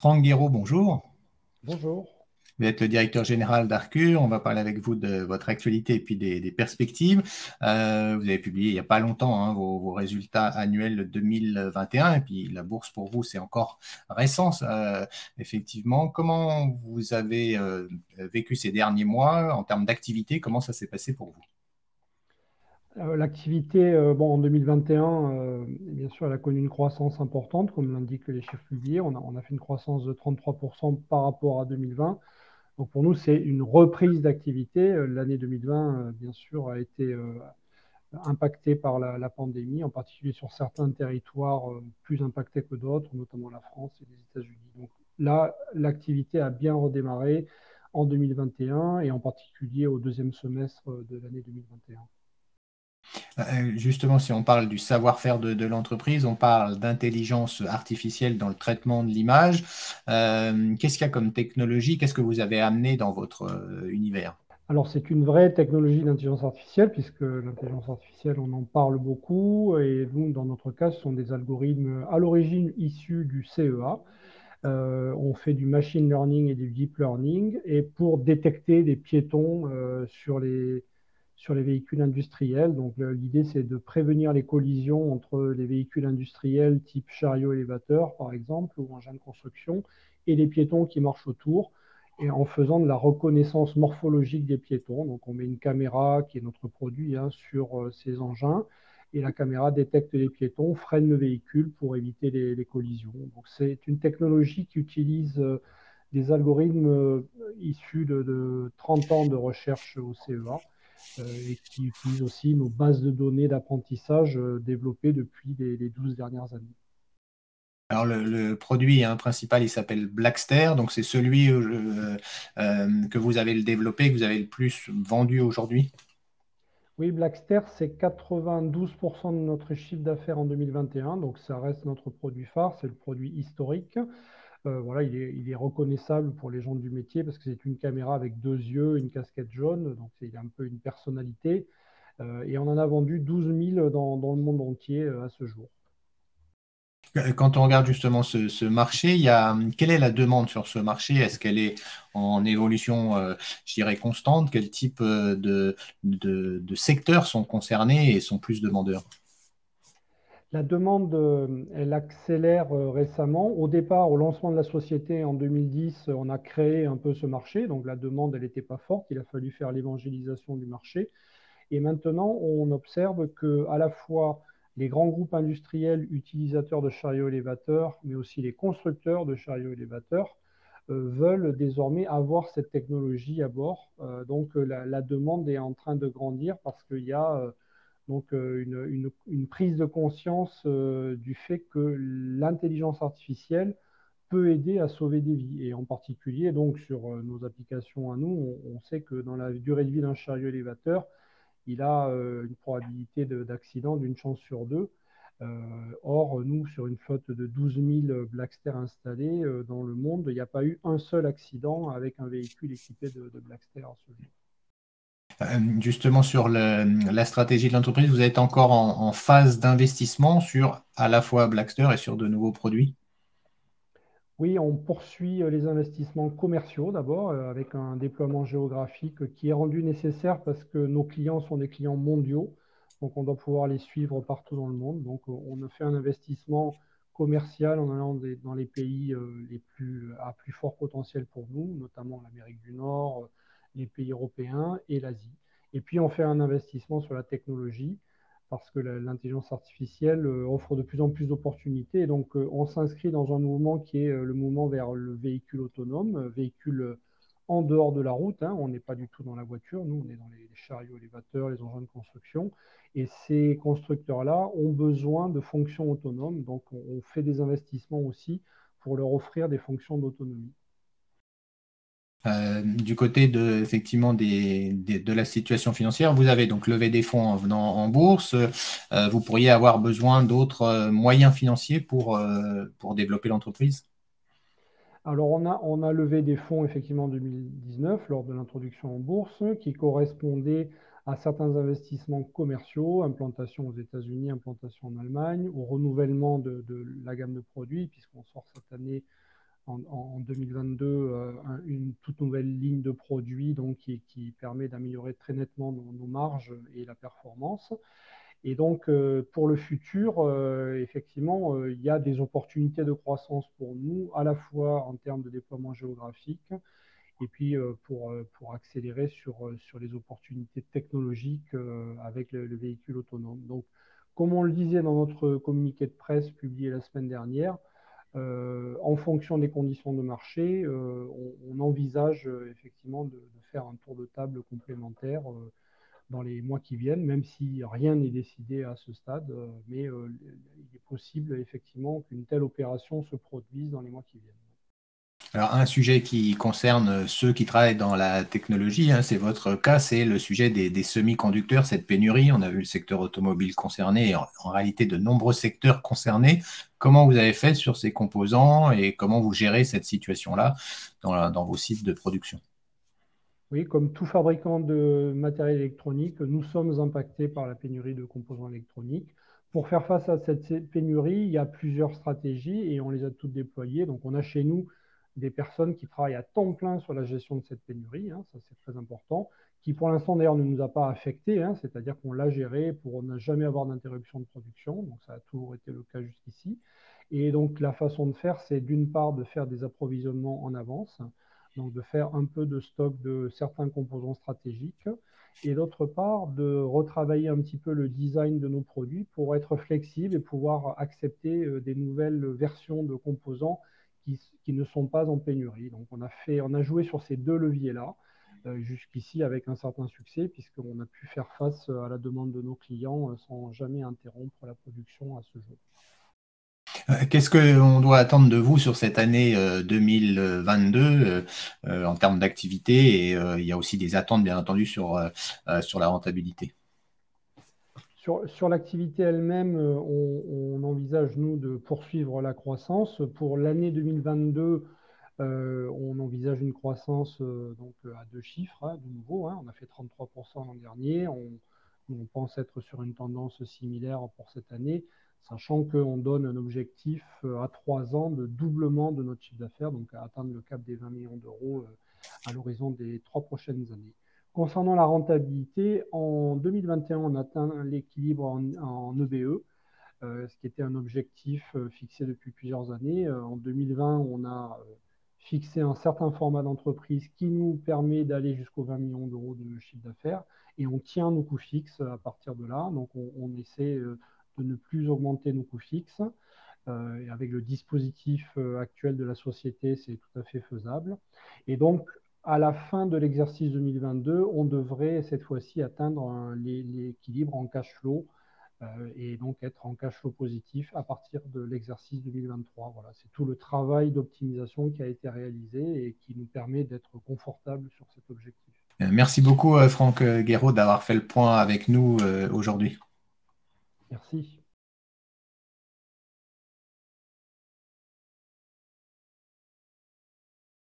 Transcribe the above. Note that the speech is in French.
Franck Guéraud, bonjour. Bonjour. Vous êtes le directeur général d'Arcure. On va parler avec vous de votre actualité et puis des, perspectives. Euh, vous avez publié il n'y a pas longtemps hein, vos, résultats annuels 2021 et puis la bourse pour vous, c'est encore récent. effectivement, comment vous avez euh, vécu ces derniers mois en termes d'activité? Comment ça s'est passé pour vous? euh, L'activité, bon, en 2021, bien sûr, elle a connu une croissance importante, comme l'indiquent les chiffres publiés. On a, fait une croissance de 33% par rapport à 2020. Donc pour nous, c'est une reprise d'activité. Euh, l'année 2020, euh, bien sûr, a été euh, impactée par la, pandémie, en particulier sur certains territoires plus impactés que d'autres, notamment la France et les États-Unis. Donc là, l'activité a bien redémarré en 2021 et en particulier au deuxième semestre de l'année 2021. Euh, justement, si on parle du savoir-faire de, l'entreprise, on parle d'intelligence artificielle dans le traitement de l'image. Euh, qu'est-ce qu'il y a comme technologie? Qu'est-ce que vous avez amené dans votre euh, univers? Alors, c'est une vraie technologie d'intelligence artificielle, puisque l'intelligence artificielle, on en parle beaucoup. Et nous, dans notre cas, ce sont des algorithmes à l'origine issus du CEA. on fait du machine learning et du deep learning. Et pour détecter des piétons sur les, sur les véhicules industriels. Donc l'idée, c'est de prévenir les collisions entre les véhicules industriels type chariot élévateur, par exemple, ou engin de construction, et les piétons qui marchent autour, et en faisant de la reconnaissance morphologique des piétons. Donc on met une caméra, qui est notre produit, hein, sur euh, ces engins, et la caméra détecte les piétons, freine le véhicule pour éviter les, collisions. Donc c'est une technologie qui utilise euh, des algorithmes euh, issus de, de 30 ans de recherche au CEA et qui utilise aussi nos bases de données d'apprentissage euh, développées depuis les, 12 dernières années. Alors le, produit hein, principal, il s'appelle Blackster, donc c'est celui euh, que vous avez le développé, que vous avez le plus vendu aujourd'hui? Oui, Blackster, c'est 92% de notre chiffre d'affaires en 2021, donc ça reste notre produit phare, c'est le produit historique. Euh, voilà, il est, reconnaissable pour les gens du métier parce que c'est une caméra avec deux yeux, une casquette jaune, donc il a un peu une personnalité. Euh, et on en a vendu 12 000 dans, le monde entier euh, à ce jour. Quand on regarde justement ce, marché, a, quelle est la demande sur ce marché? Est-ce qu'elle est en évolution, je dirais, constante? Quel type de secteurs sont concernés et sont plus demandeurs? La demande, euh, elle accélère euh, récemment. Au départ, au lancement de la société en 2010, on a créé un peu ce marché. Donc la demande, elle n'était pas forte. Il a fallu faire l'évangélisation du marché. Et maintenant, on observe que à la fois les grands groupes industriels utilisateurs de chariots élévateurs, mais aussi les constructeurs de chariots élévateurs, euh, veulent désormais avoir cette technologie à bord. donc la, demande est en train de grandir parce qu'il y a donc euh, une, prise de conscience euh, du fait que l'intelligence artificielle peut aider à sauver des vies. Et en particulier, donc sur euh, nos applications à nous, on, sait que dans la durée de vie d'un chariot élévateur, il a une probabilité d'accident d'une chance sur deux. or, nous, sur une flotte de 12 000 Blackster installés dans le monde, il n'y a pas eu un seul accident avec un véhicule équipé de, de Blackster ce jour. Euh, justement sur la stratégie de l'entreprise, vous êtes encore en, phase d'investissement sur à la fois Blackster et sur de nouveaux produits? Oui, on poursuit euh, les investissements commerciaux d'abord euh, avec un déploiement géographique qui est rendu nécessaire parce que nos clients sont des clients mondiaux. Donc on doit pouvoir les suivre partout dans le monde. Donc on a fait un investissement commercial en allant dans les pays les plus, à plus fort potentiel pour nous, notamment l'Amérique du Nord, les pays européens et l'Asie. Et puis on fait un investissement sur la technologie parce que l'intelligence artificielle euh, offre de plus en plus d'opportunités. Donc euh, on s'inscrit dans un mouvement qui est euh, le mouvement vers le véhicule autonome, véhicule en dehors de la route. Hein. On n'est pas du tout dans la voiture, nous on est dans les chariots élévateurs, les engins de construction. Et ces constructeurs-là ont besoin de fonctions autonomes. Donc on fait des investissements aussi pour leur offrir des fonctions d'autonomie. Euh, du côté de, effectivement de la situation financière, vous avez donc levé des fonds en venant en bourse. Euh, vous pourriez avoir besoin d'autres euh, moyens financiers pour, pour développer l'entreprise? Alors, on a, on a levé des fonds effectivement en 2019 lors de l'introduction en bourse qui correspondaient à certains investissements commerciaux, implantation aux États-Unis, implantation en Allemagne, au renouvellement de, de la gamme de produits, puisqu'on sort cette année en, 2022 une toute nouvelle ligne de produits donc, qui, permet d'améliorer très nettement nos, marges et la performance. Et donc, pour le futur, effectivement, il y a des opportunités de croissance pour nous, à la fois en termes de déploiement géographique, et puis pour, pour accélérer sur, sur les opportunités technologiques avec le, véhicule autonome. Donc, comme on le disait dans notre communiqué de presse publié la semaine dernière, en fonction des conditions de marché, on, envisage effectivement de, de, faire un tour de table complémentaire dans les mois qui viennent, même si rien n'est décidé à ce stade. mais il est possible effectivement qu'une telle opération se produise dans les mois qui viennent. Alors, un sujet qui concerne ceux qui travaillent dans la technologie, hein, c'est votre cas, c'est le sujet des, semi-conducteurs, cette pénurie. On a vu le secteur automobile concerné, en, en, réalité de nombreux secteurs concernés. Comment vous avez fait sur ces composants et comment vous gérez cette situation-là dans, dans, vos sites de production? Oui, comme tout fabricant de matériel électronique, nous sommes impactés par la pénurie de composants électroniques. Pour faire face à cette pénurie, il y a plusieurs stratégies et on les a toutes déployées. Donc, on a chez nous des personnes qui travaillent à temps plein sur la gestion de cette pénurie, hein, ça c'est très important, qui pour l'instant d'ailleurs ne nous a pas affecté, hein, c'est-à-dire qu'on l'a géré pour ne jamais avoir d'interruption de production, donc ça a toujours été le cas jusqu'ici. Et donc la façon de faire, c'est d'une part de faire des approvisionnements en avance, donc de faire un peu de stock de certains composants stratégiques, et d'autre part de retravailler un petit peu le design de nos produits pour être flexible et pouvoir accepter euh, des nouvelles versions de composants qui, ne sont pas en pénurie. Donc on a, fait, on a joué sur ces deux leviers-là, euh, jusqu'ici avec un certain succès, puisqu'on a pu faire face à la demande de nos clients euh, sans jamais interrompre la production à ce jour. Euh, qu'est-ce qu'on doit attendre de vous sur cette année 2022 en termes d'activité Et il y a aussi des attentes, bien entendu, sur, sur la rentabilité? Sur, l'activité elle-même, on, envisage, nous, de poursuivre la croissance. Pour l'année 2022, euh, on envisage une croissance euh, donc, à deux chiffres, hein, de nouveau. Hein. On a fait 33% l'an dernier. On, pense être sur une tendance similaire pour cette année, sachant qu'on donne un objectif à trois ans de doublement de notre chiffre d'affaires, donc à atteindre le cap des 20 millions d'euros à l'horizon des trois prochaines années. Concernant la rentabilité, en 2021, on atteint l'équilibre en, EBE, euh, ce qui était un objectif euh, fixé depuis plusieurs années. Euh, en 2020, on a fixé un certain format d'entreprise qui nous permet d'aller jusqu'aux 20 millions d'euros de chiffre d'affaires et on tient nos coûts fixes à partir de là. Donc, on, essaie de ne plus augmenter nos coûts fixes. et avec le dispositif actuel de la société, c'est tout à fait faisable. Et donc, à la fin de l'exercice 2022, on devrait cette fois-ci atteindre l'équilibre en cash flow euh, et donc être en cash flow positif à partir de l'exercice 2023. Voilà, c'est tout le travail d'optimisation qui a été réalisé et qui nous permet d'être confortable sur cet objectif. Euh, merci beaucoup, euh, Franck Guéraud, d'avoir fait le point avec nous aujourd'hui. Merci.